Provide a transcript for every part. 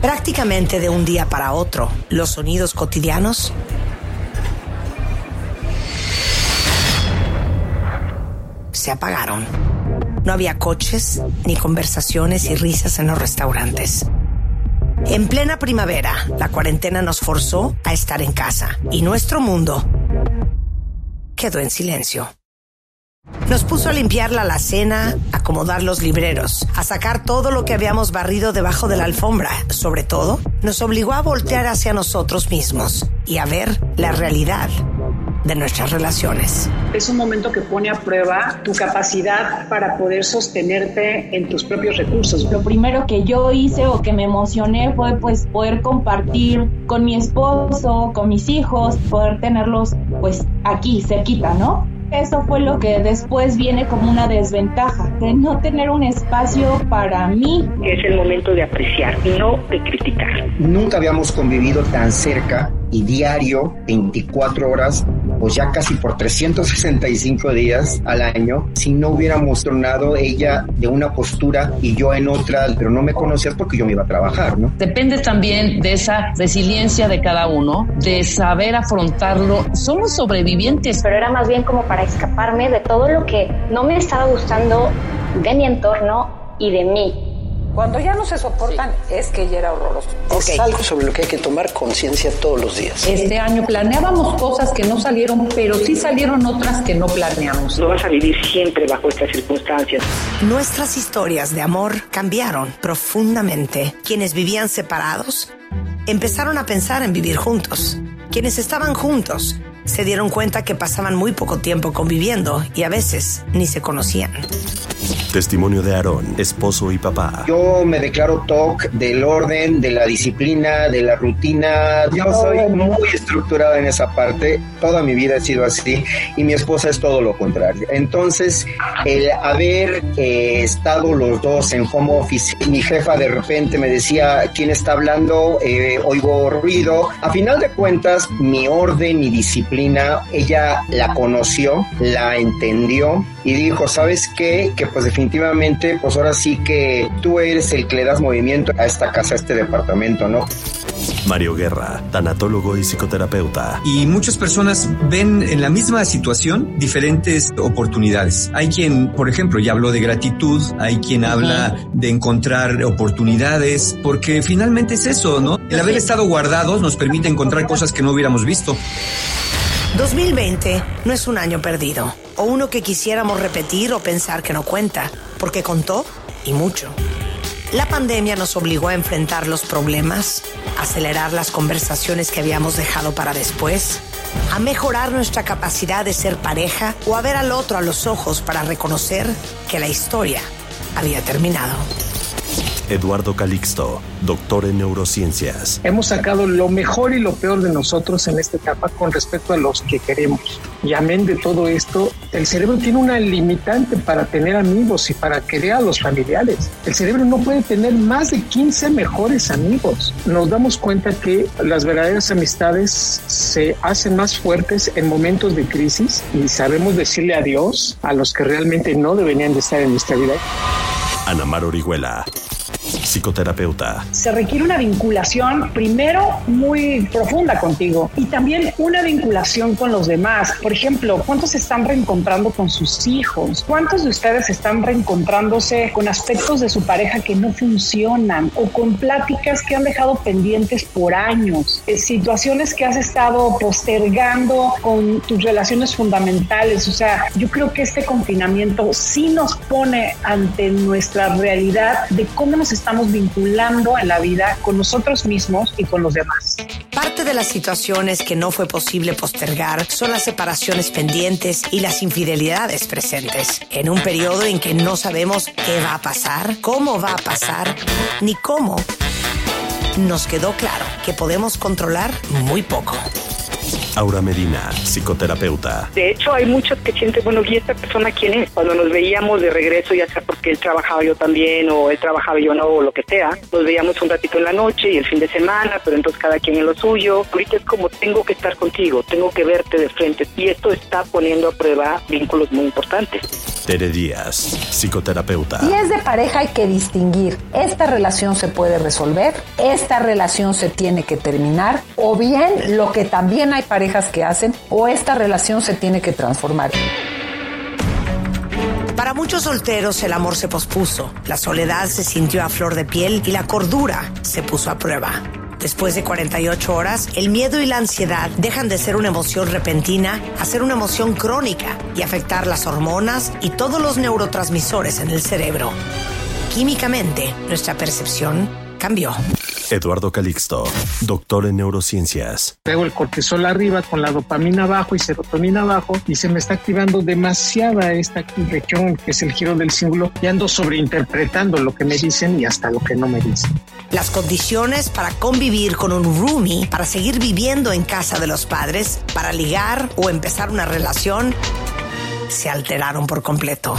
Prácticamente de un día para otro, los sonidos cotidianos se apagaron. No había coches, ni conversaciones y risas en los restaurantes. En plena primavera, la cuarentena nos forzó a estar en casa y nuestro mundo quedó en silencio. Nos puso a limpiar la alacena, a acomodar los libreros, a sacar todo lo que habíamos barrido debajo de la alfombra. Sobre todo, nos obligó a voltear hacia nosotros mismos y a ver la realidad de nuestras relaciones. Es un momento que pone a prueba tu capacidad para poder sostenerte en tus propios recursos. Lo primero que yo hice o que me emocioné fue pues poder compartir con mi esposo, con mis hijos, poder tenerlos pues aquí cerquita, ¿no? Eso fue lo que después viene como una desventaja, de no tener un espacio para mí. Es el momento de apreciar, no de criticar. Nunca habíamos convivido tan cerca y diario, 24 horas, pues ya casi por 365 días al año, si no hubiéramos tornado ella de una postura y yo en otra, pero no me conocías porque yo me iba a trabajar, ¿no? Depende también de esa resiliencia de cada uno, de saber afrontarlo. Somos sobrevivientes. Pero era más bien como para escaparme de todo lo que no me estaba gustando de mi entorno y de mí. Cuando ya no se soportan es que ya era horroroso. Es algo sobre lo que hay que tomar conciencia todos los días. Este año planeábamos cosas que no salieron, pero sí salieron otras que no planeamos. No vas a vivir siempre bajo estas circunstancias. Nuestras historias de amor cambiaron profundamente. Quienes vivían separados empezaron a pensar en vivir juntos. Quienes estaban juntos se dieron cuenta que pasaban muy poco tiempo conviviendo y a veces ni se conocían. Testimonio de Aarón, esposo y papá. Yo me declaro TOC del orden, de la disciplina, de la rutina. Yo soy muy estructurado en esa parte. Toda mi vida ha sido así y mi esposa es todo lo contrario. Entonces, el haber eh, estado los dos en home office, mi jefa de repente me decía, ¿quién está hablando? Eh, oigo ruido. A final de cuentas, mi orden y disciplina, ella la conoció, la entendió y dijo, ¿sabes qué? Que pues definitivamente, pues ahora sí que tú eres el que le das movimiento a esta casa, a este departamento, ¿no? Mario Guerra, tanatólogo y psicoterapeuta. Y muchas personas ven en la misma situación diferentes oportunidades. Hay quien, por ejemplo, ya habló de gratitud, hay quien habla de encontrar oportunidades, porque finalmente es eso, ¿no? El haber estado guardados nos permite encontrar cosas que no hubiéramos visto. 2020 no es un año perdido, o uno que quisiéramos repetir o pensar que no cuenta, porque contó y mucho. La pandemia nos obligó a enfrentar los problemas, acelerar las conversaciones que habíamos dejado para después, a mejorar nuestra capacidad de ser pareja o a ver al otro a los ojos para reconocer que la historia había terminado. Eduardo Calixto, doctor en neurociencias. Hemos sacado lo mejor y lo peor de nosotros en esta etapa con respecto a los que queremos. Y amén de todo esto, el cerebro tiene una limitante para tener amigos y para querer a los familiares. El cerebro no puede tener más de 15 mejores amigos. Nos damos cuenta que las verdaderas amistades se hacen más fuertes en momentos de crisis y sabemos decirle adiós a los que realmente no deberían de estar en nuestra vida. Ana Mar Orihuela, psicoterapeuta. Se requiere una vinculación primero muy profunda contigo y también una vinculación con los demás. Por ejemplo, ¿cuántos están reencontrando con sus hijos? ¿Cuántos de ustedes están reencontrándose con aspectos de su pareja que no funcionan o con pláticas que han dejado pendientes por años? Eh, situaciones que has estado postergando con tus relaciones fundamentales. O sea, yo creo que este confinamiento sí nos pone ante nuestra realidad de cómo nos estamos vinculando en la vida con nosotros mismos y con los demás. Parte de las situaciones que no fue posible postergar son las separaciones pendientes y las infidelidades presentes. En un periodo en que no sabemos qué va a pasar, cómo va a pasar, ni cómo, nos quedó claro que podemos controlar muy poco. Aura Medina, psicoterapeuta. De hecho, hay muchos que sienten, bueno, ¿y esta persona quién es? Cuando nos veíamos de regreso, ya sea porque él trabajaba yo también o él trabajaba yo no o lo que sea. Nos veíamos un ratito en la noche y el fin de semana, pero entonces cada quien en lo suyo. Ahorita es como tengo que estar contigo, tengo que verte de frente y esto está poniendo a prueba vínculos muy importantes. Tere Díaz, psicoterapeuta. Si es de pareja hay que distinguir, esta relación se puede resolver, esta relación se tiene que terminar, o bien lo que también hay que hacen, o esta relación se tiene que transformar. Para muchos solteros el amor se pospuso, la soledad se sintió a flor de piel y la cordura se puso a prueba. Después de 48 horas, el miedo y la ansiedad dejan de ser una emoción repentina a ser una emoción crónica y afectar las hormonas y todos los neurotransmisores en el cerebro. Químicamente, nuestra percepción cambió. Eduardo Calixto, doctor en neurociencias. Tengo el cortisol arriba con la dopamina abajo y serotonina abajo y se me está activando demasiada esta región que es el giro del símbolo y ando sobreinterpretando lo que me dicen y hasta lo que no me dicen. Las condiciones para convivir con un roomie, para seguir viviendo en casa de los padres, para ligar o empezar una relación, se alteraron por completo.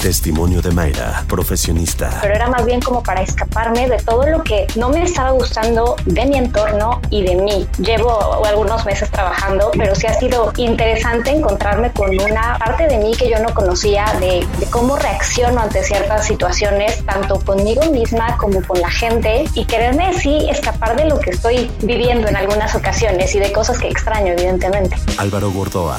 Testimonio de Mayra, profesionista. Pero era más bien como para escaparme de todo lo que no me estaba gustando de mi entorno y de mí. Llevo algunos meses trabajando, pero sí ha sido interesante encontrarme con una parte de mí que yo no conocía, de, de cómo reacciono ante ciertas situaciones, tanto conmigo misma como con la gente, y quererme sí escapar de lo que estoy viviendo en algunas ocasiones y de cosas que extraño, evidentemente. Álvaro Gordoa,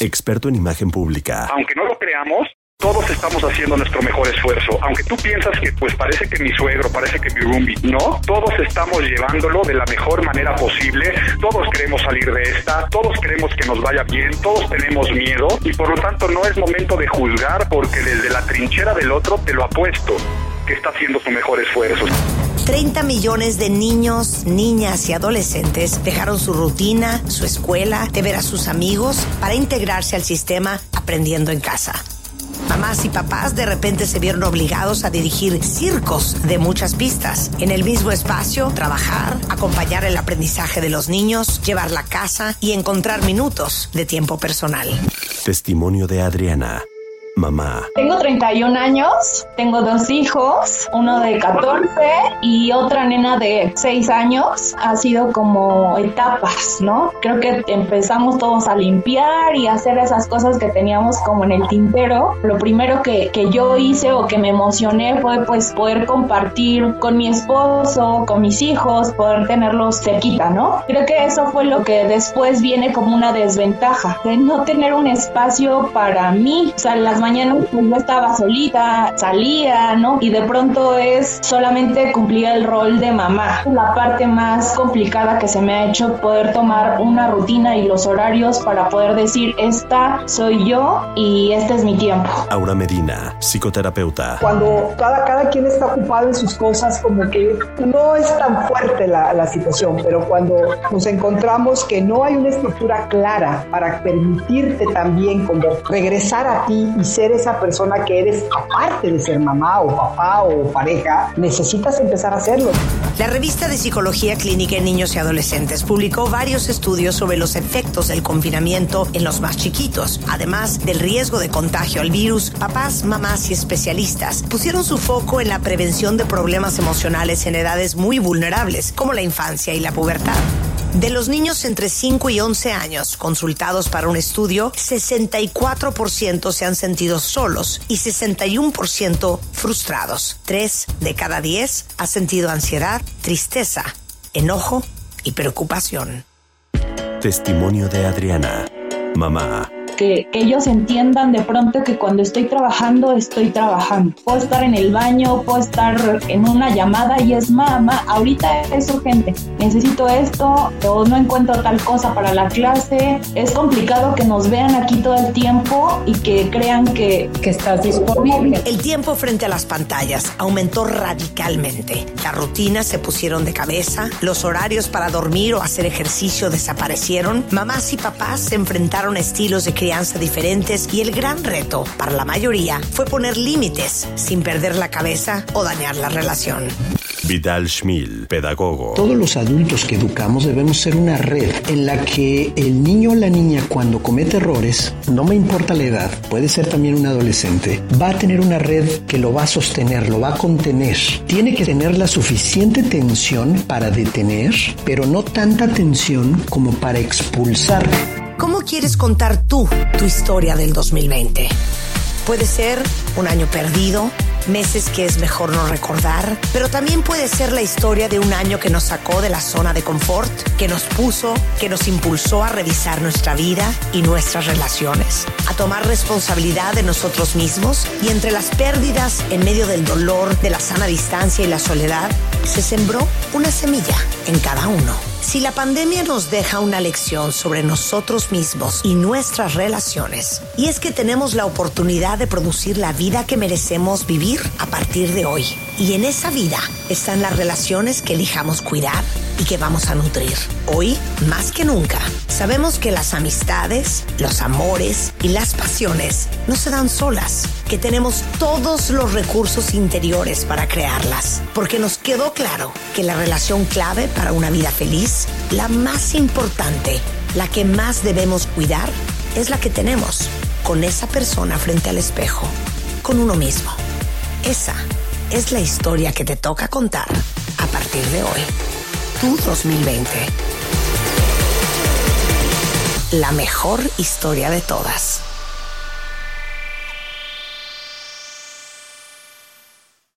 experto en imagen pública. Aunque no lo creamos, todos estamos haciendo nuestro mejor esfuerzo. Aunque tú piensas que pues parece que mi suegro, parece que mi roomie, no, todos estamos llevándolo de la mejor manera posible. Todos queremos salir de esta, todos queremos que nos vaya bien, todos tenemos miedo y por lo tanto no es momento de juzgar porque desde la trinchera del otro te lo apuesto que está haciendo su mejor esfuerzo. 30 millones de niños, niñas y adolescentes dejaron su rutina, su escuela, de ver a sus amigos para integrarse al sistema aprendiendo en casa. Mamás y papás de repente se vieron obligados a dirigir circos de muchas pistas. En el mismo espacio, trabajar, acompañar el aprendizaje de los niños, llevar la casa y encontrar minutos de tiempo personal. Testimonio de Adriana. Mamá. Tengo 31 años, tengo dos hijos, uno de 14 y otra nena de 6 años. Ha sido como etapas, ¿no? Creo que empezamos todos a limpiar y a hacer esas cosas que teníamos como en el tintero. Lo primero que, que yo hice o que me emocioné fue pues poder compartir con mi esposo, con mis hijos, poder tenerlos cerquita, ¿no? Creo que eso fue lo que después viene como una desventaja, de no tener un espacio para mí. O sea, las mañana pues yo estaba solita, salía, ¿no? Y de pronto es solamente cumplir el rol de mamá. La parte más complicada que se me ha hecho poder tomar una rutina y los horarios para poder decir, esta soy yo y este es mi tiempo. Aura Medina, psicoterapeuta. Cuando cada, cada quien está ocupado en sus cosas, como que no es tan fuerte la, la situación, pero cuando nos encontramos que no hay una estructura clara para permitirte también como regresar a ti y ser esa persona que eres aparte de ser mamá o papá o pareja, necesitas empezar a hacerlo. La revista de Psicología Clínica en Niños y Adolescentes publicó varios estudios sobre los efectos del confinamiento en los más chiquitos. Además del riesgo de contagio al virus, papás, mamás y especialistas pusieron su foco en la prevención de problemas emocionales en edades muy vulnerables, como la infancia y la pubertad. De los niños entre 5 y 11 años consultados para un estudio, 64% se han sentido solos y 61% frustrados. 3 de cada 10 ha sentido ansiedad, tristeza, enojo y preocupación. Testimonio de Adriana. Mamá. Que, que, ellos entiendan de pronto que cuando estoy trabajando, estoy trabajando. Puedo estar en el baño, puedo estar en una llamada y es mamá, ahorita es urgente, necesito esto o no encuentro tal cosa para la clase. Es complicado que nos vean aquí todo el tiempo y que crean que, que estás disponible. El tiempo frente a las pantallas aumentó radicalmente. Las rutinas se pusieron de cabeza, los horarios para dormir o hacer ejercicio desaparecieron. Mamás y papás se enfrentaron a estilos de crianza diferentes y el gran reto para la mayoría fue poner límites sin perder la cabeza o dañar la relación. Vidal Schmil, pedagogo. Todos los adultos que educamos debemos ser una red en la que el niño o la niña cuando comete errores, no me importa la edad, puede ser también un adolescente, va a tener una red que lo va a sostener, lo va a contener. Tiene que tener la suficiente tensión para detener, pero no tanta tensión como para expulsar. ¿Cómo quieres contar tú tu historia del 2020? Puede ser un año perdido, meses que es mejor no recordar, pero también puede ser la historia de un año que nos sacó de la zona de confort, que nos puso, que nos impulsó a revisar nuestra vida y nuestras relaciones, a tomar responsabilidad de nosotros mismos y entre las pérdidas, en medio del dolor, de la sana distancia y la soledad, se sembró una semilla en cada uno. Si la pandemia nos deja una lección sobre nosotros mismos y nuestras relaciones, y es que tenemos la oportunidad de producir la vida que merecemos vivir a partir de hoy. Y en esa vida están las relaciones que elijamos cuidar y que vamos a nutrir. Hoy, más que nunca, sabemos que las amistades, los amores y las pasiones no se dan solas, que tenemos todos los recursos interiores para crearlas, porque nos quedó claro que la relación clave para una vida feliz, la más importante, la que más debemos cuidar, es la que tenemos con esa persona frente al espejo, con uno mismo. Esa es la historia que te toca contar a partir de hoy. Tu 2020. La mejor historia de todas.